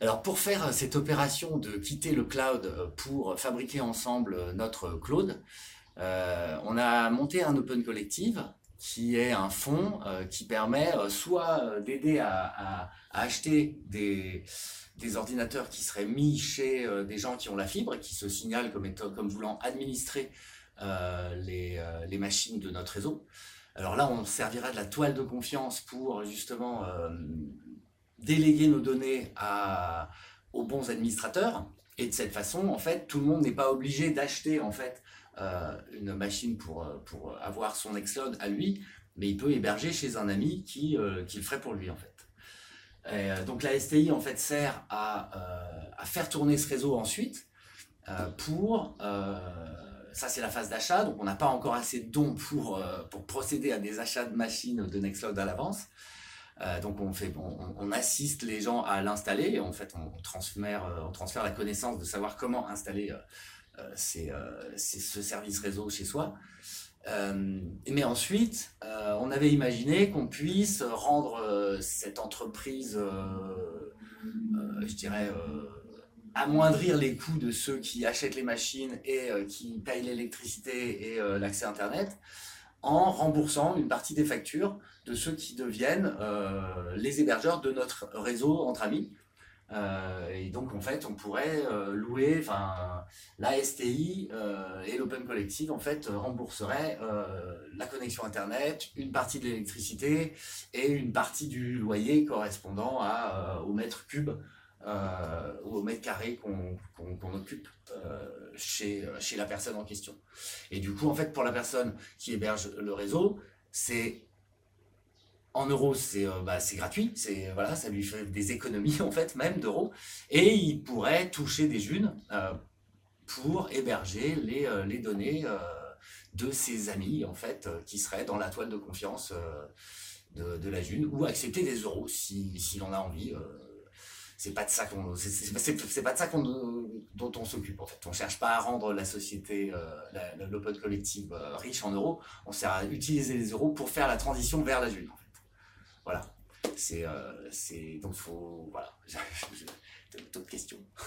Alors pour faire cette opération de quitter le cloud pour fabriquer ensemble notre cloud, on a monté un Open Collective qui est un fonds qui permet soit d'aider à, acheter des, ordinateurs qui seraient mis chez des gens qui ont la fibre et qui se signalent comme, comme voulant administrer les, les, machines de notre réseau. Alors là, on servira de la toile de confiance pour justement déléguer nos données aux bons administrateurs. Et de cette façon, en fait, tout le monde n'est pas obligé d'acheter en fait euh, une machine pour, euh, pour avoir son Exlode à lui, mais il peut héberger chez un ami qui, euh, qui le ferait pour lui en fait. donc la STI en fait sert à, à faire tourner ce réseau ensuite pour ça c'est la phase d'achat, donc on n'a pas encore assez de dons pour, pour procéder à des achats de machines de Nextcloud à l'avance. Euh, donc on, fait, on, assiste les gens à l'installer en fait on transfère, euh, on transfère la connaissance de savoir comment installer euh, ce service réseau chez soi. mais ensuite, on avait imaginé qu'on puisse rendre cette entreprise, je dirais, amoindrir les coûts de ceux qui achètent les machines et qui payent l'électricité et l'accès Internet en remboursant une partie des factures de ceux qui deviennent euh, les hébergeurs de notre réseau entre amis. Euh, et donc en fait, on pourrait euh, louer, enfin, la STI et l'Open Collective en fait rembourseraient la connexion internet, une partie de l'électricité et une partie du loyer correspondant à, au mètre cube ou au mètre carré qu'on occupe chez, chez la personne en question. Et du coup, en fait, pour la personne qui héberge le réseau, c'est en euros, c'est euh, bah, gratuit, c'est voilà, ça lui fait des économies en fait même d'euros, et il pourrait toucher des junes euh, pour héberger les, euh, données de ses amis en fait qui seraient dans la toile de confiance de, de, la june, ou accepter des euros s'il si, en a envie c'est pas de ça qu'on c'est pas de ça qu'on dont on s'occupe en fait on cherche pas à rendre la société l'open collective riche en euros on sert à utiliser les euros pour faire la transition vers la june voilà. C'est, euh, c'est, donc faut, voilà. D'autres questions